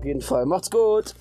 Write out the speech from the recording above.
Auf jeden Fall. Macht's gut.